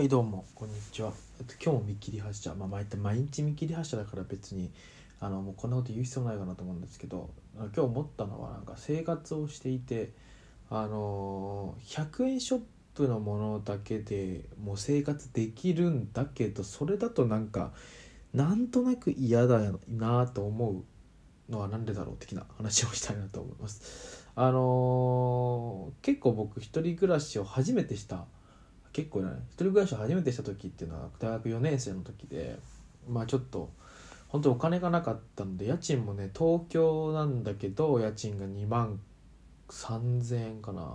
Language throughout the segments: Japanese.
はいどうもこんにちは、えっと、今日も見切り発車まあ毎毎日見切り発車だから別にあのもうこんなこと言う必要ないかなと思うんですけど今日思ったのはなんか生活をしていてあのー100円ショップのものだけでもう生活できるんだけどそれだとなんかなんとなく嫌だなと思うのはなんでだろう的な話をしたいなと思います。あのー結構僕一人暮らしを初めてした結構ね一人暮らしを初めてした時っていうのは大学4年生の時でまあちょっと本当お金がなかったので家賃もね東京なんだけど家賃が2万3000円かなっ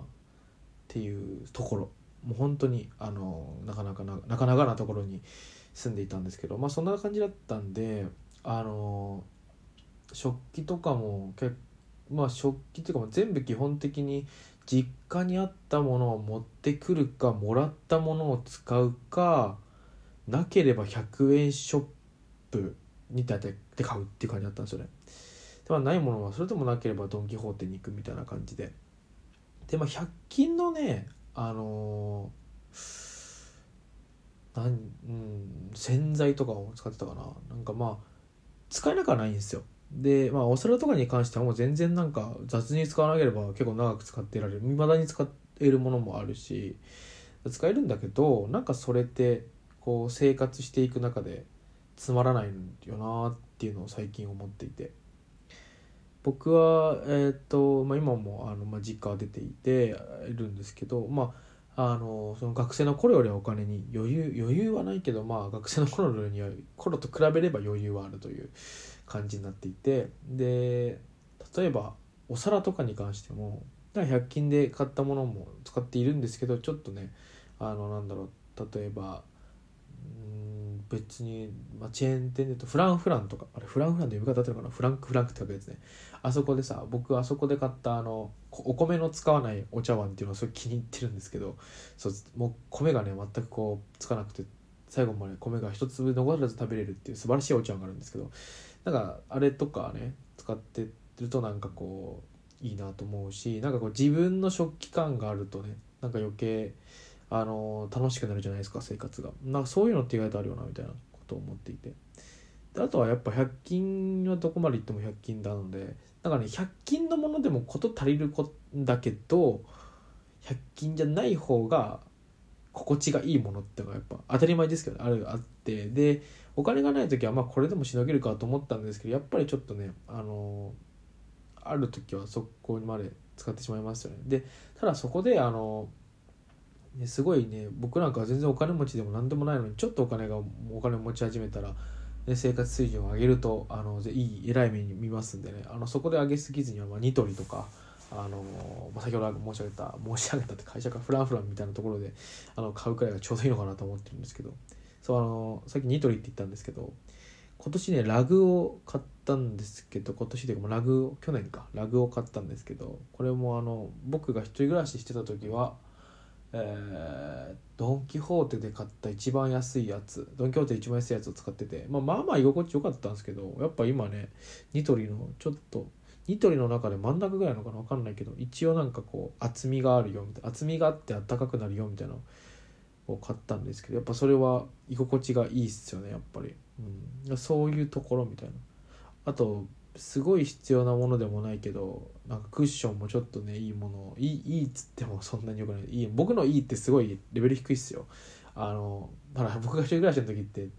ていうところ。もう本当にあのなかなかななかなかなところに住んでいたんですけどまあそんな感じだったんであの食器とかも結まあ食器っていうか全部基本的に実家にあったものを持ってくるかもらったものを使うかなければ100円ショップにだって買うっていう感じだったんですよね。でまあないものはそれともなければドン・キホーテに行くみたいな感じで。でまあ100均のねあのーなんうん、洗剤とかを使ってたかななんかまあ使えなくはないんですよでまあお皿とかに関してはもう全然なんか雑に使わなければ結構長く使ってられる。未だに使えるものもあるし使えるんだけどなんかそれってこう生活していく中でつまらないよなっていうのを最近思っていて。僕はえっ、と、まあ、今もあの、まあ、実家は出ていているんですけどまああのその学生の頃よりはお金に余裕余裕はないけどまあ学生の頃には頃と比べれば余裕はあるという感じになっていてで例えばお皿とかに関しても100均で買ったものも使っているんですけどちょっとねあのなんだろう例えばうん別に、まあ、チェーン店で言うとフランフランとかあれフランフランで呼び方合ってるかなフランクフランクって書くやつね。あそこでさ僕あそこで買ったあのお米の使わないお茶碗っていうのをすごい気に入ってるんですけどそうもう米がね全くこうつかなくて最後まで米が一粒残らず食べれるっていう素晴らしいお茶碗があるんですけどなんかあれとかね使ってるとなんかこういいなと思うしなんかこう自分の食器感があるとねなんか余計あの楽しくなるじゃないですか生活が。なんかそういうのって意外とあるよなみたいなことを思っていて。であとはやっぱ100均はどこまで行っても100均なのでなんかね100均のものでも事足りるんだけど100均じゃない方が心地がいいものってのがやっぱ当たり前ですけどあるあって。でお金がない時はまあこれでもしのげるかと思ったんですけどやっぱりちょっとねあのある時はそこまで使ってしまいますよね。でただそこであのねすごいね僕なんかは全然お金持ちでも何でもないのにちょっとお金がお金を持ち始めたら、ね、生活水準を上げるとあのいい偉い目に見ますんでねあのそこで上げすぎずには、まあ、ニトリとかあのまあ、先ほど申し上げた申し上げたって会社かフランフランみたいなところであの買うくらいがちょうどいいのかなと思ってるんですけどそうあのさっきニトリって言ったんですけど今年ねラグを買ったんですけど今年でいうかラグ去年かラグを買ったんですけどこれもあの僕が一人暮らししてた時はえードン・キホーテで買った一番安いやつドン・キホーテで一番安いやつを使ってて、まあ、まあまあ居心地良かったんですけどやっぱ今ねニトリのちょっとニトリの中で真ん中ぐらいのかな分かんないけど一応なんかこう厚みがあるよみたいな厚みがあってあったかくなるよみたいなを買ったんですけどやっぱそれは居心地がいいっすよねやっぱり、うん、そういうところみたいな。あとすごい必要なものでもないけどなんかクッションもちょっとねいいものいいいいっつってもそんなによくない。いい僕のいいってすごいレベル低いっすよ。あのだから僕が一人暮らしの時って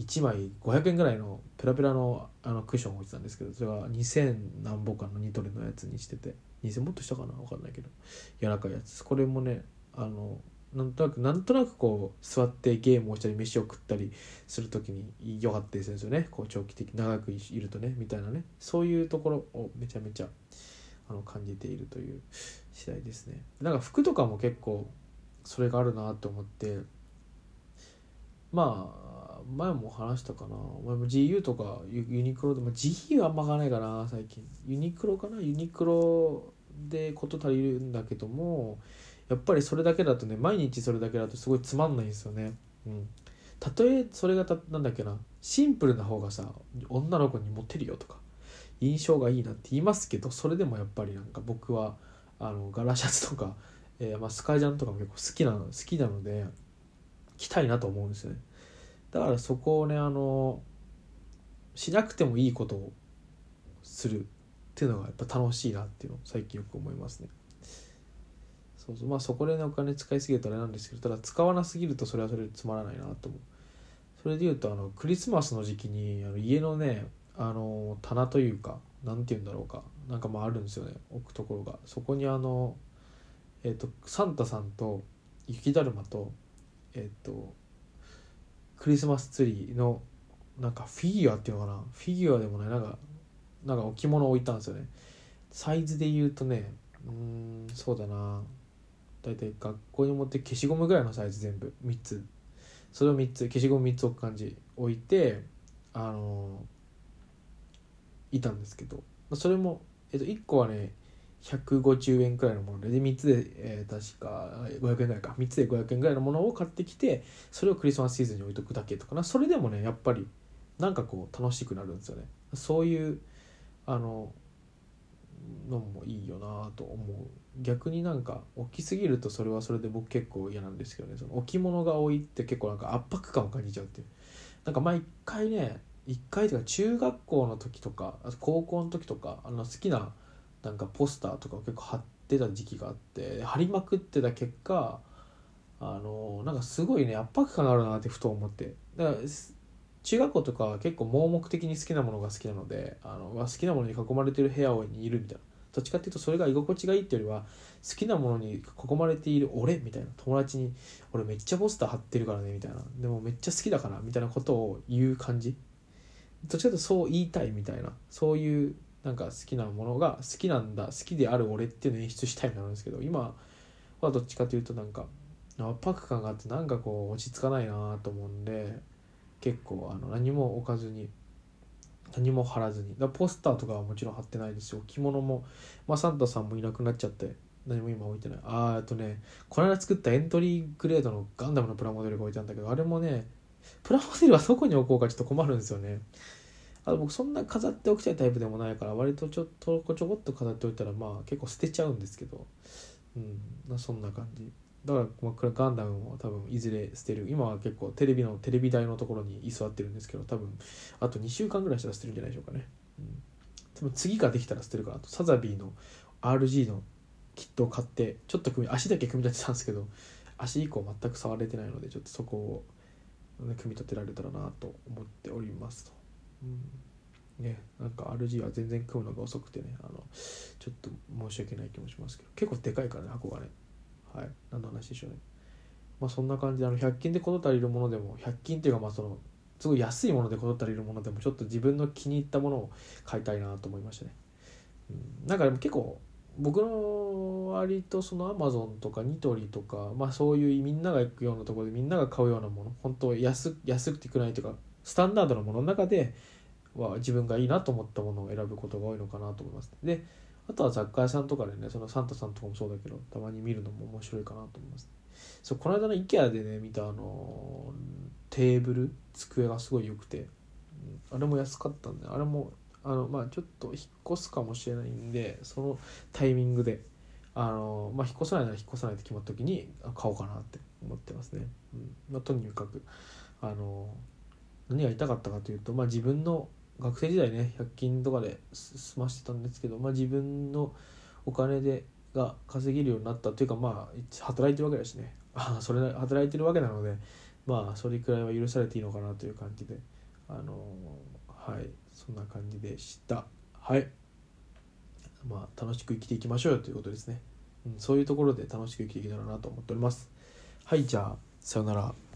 1枚500円ぐらいのペラペラのあのクッションを置いてたんですけどそれが2000何本かのニトリのやつにしてて2000もっとしたかな？分かんないけど柔らかいやつこれもねあのなんとなくなんとなくこう座ってゲームをしたり飯を食ったりする時に良かったりするんですよね。こう長期的長くいるとねみたいなね。そういうところをめちゃめちゃあの感じているという次第ですね。なんか服とかも結構それがあるなと思ってまあ前も話したかな。前も GU とかユニクロでも GU あんま買わないかな最近。ユニクロかな？ユニクロで事足りるんだけどもやっぱりそれだけだとね毎日それだけだとすごいつまんないんですよね。うん。たとえそれがたなんだっけな？シンプルな方がさ女の子にモテるよとか印象がいいなって言いますけどそれでもやっぱりなんか僕はあの柄シャツとか、えーまあ、スカイジャンとかも結構好きなの好きなのできたいなと思うんですよね。だからそこをねあのしなくてもいいことをするっていうのがやっぱ楽しいなっていうのを最近よく思いますね。そうそう。まあそこでねお金使いすぎるとあれなんですけどただ使わなすぎるとそれはそれでつまらないなと思う。それでいうとあのクリスマスの時期にあの家のねあの棚というか何て言うんだろうか。なんかまああるんですよね。置くところが。そこにあのえっ、とサンタさんと雪だるまとえっ、とクリスマスツリーのなんかフィギュアっていうのかな。フィギュアでもないなんかなんか置物を置いたんですよね。サイズで言うとねうんそうだな。大体学校に持って消しゴムぐらいのサイズ全部。3つ。それを3つ消しゴム3つ置く感じ置いてあのいたんですけど。それも、えっと、1個はね150円くらいのものでで3つで、えー、確か500円ぐらいか。3つで500円ぐらいのものを買ってきてそれをクリスマスシーズンに置いとくだけとかな。それでもねやっぱりなんかこう楽しくなるんですよね。そういうあののもいいよなと思う。逆になんか大きすぎるとそれはそれで僕結構嫌なんですけどね。その置物が多いって結構なんか圧迫感を感じちゃうっていう。なんか毎回ね一回とか中学校の時とか高校の時とかあの好きななんかポスターとかを結構貼ってた時期があって貼りまくってた結果あのなんかすごいね圧迫感があるなってふと思って。だから中学校とかは結構盲目的に好きなものが好きなのであの好きなものに囲まれてる部屋にいるみたいな。どっちかっていうとそれが居心地がいいっていうよりは好きなものに囲まれている俺みたいな。友達に俺めっちゃポスター貼ってるからねみたいな。でもめっちゃ好きだからみたいなことを言う感じ。どっちかというとそう言いたいみたいな。そういうなんか好きなものが好きなんだ好きである俺っていうのを演出したいみたいなんですけど今はどっちかというとなんか圧迫感があってなんかこう落ち着かないなと思うんで結構あの何も置かずに何も貼らずに。だポスターとかはもちろん貼ってないですよ。着物も、まあ、サンタさんもいなくなっちゃって何も今置いてない。あああとねこの間作ったエントリーグレードのガンダムのプラモデルが置いてあるんだけどあれもねプラモデルはどこに置こうかちょっと困るんですよね。あと僕そんな飾っておきたいタイプでもないから割とちょっとちょこっと飾っておいたらまあ結構捨てちゃうんですけど。うんそんな感じ。だから、まあ、これガンダムも多分いずれ捨てる。今は結構テレビのテレビ台のところに居座ってるんですけど多分あと2週間ぐらいしたら捨てるんじゃないでしょうかね、うん、でも次ができたら捨てるかなとサザビーの RG のキットを買ってちょっと組み足だけ組み立てたんですけど足以降全く触れてないのでちょっとそこを、組み立てられたらなと思っておりますと。うん。ね、なんか RG は全然組むのが遅くてねあのちょっと申し訳ない気もしますけど結構でかいからね箱がね。はい。何の話でしょうね。まあそんな感じであの100均で事足りるものでも100均っていうかまあそのすごい安いもので事足りるものでもちょっと自分の気に入ったものを買いたいなと思いましたね、うん、なんかでも結構僕の割とそのアマゾンとかニトリとかまあそういうみんなが行くようなところでみんなが買うようなもの本当安安くてくないというかスタンダードなものの中では自分がいいなと思ったものを選ぶことが多いのかなと思います。であとは雑貨屋さんとかでねそのサンタさんとかもそうだけどたまに見るのも面白いかなと思います。そうこの間の IKEA でね見たあのテーブル机がすごい良くて、あれも安かったんであれもあのまあちょっと引っ越すかもしれないんでそのタイミングであのまあ引っ越さないなら引っ越さないって決まった時に買おうかなって思ってますね。うんまあ、とにかくあの何が言いたかったかというと、まあ、自分の学生時代ね100均とかで済ましてたんですけど、まあ、自分のお金でが稼げるようになったというかまあ働いてるわけだしね。あそれ働いてるわけなのでまあそれくらいは許されていいのかなという感じで。あのはい。そんな感じでした。はい。まあ楽しく生きていきましょうよということですね、うん、そういうところで楽しく生きていけたらなと思っております。はいじゃあさよなら。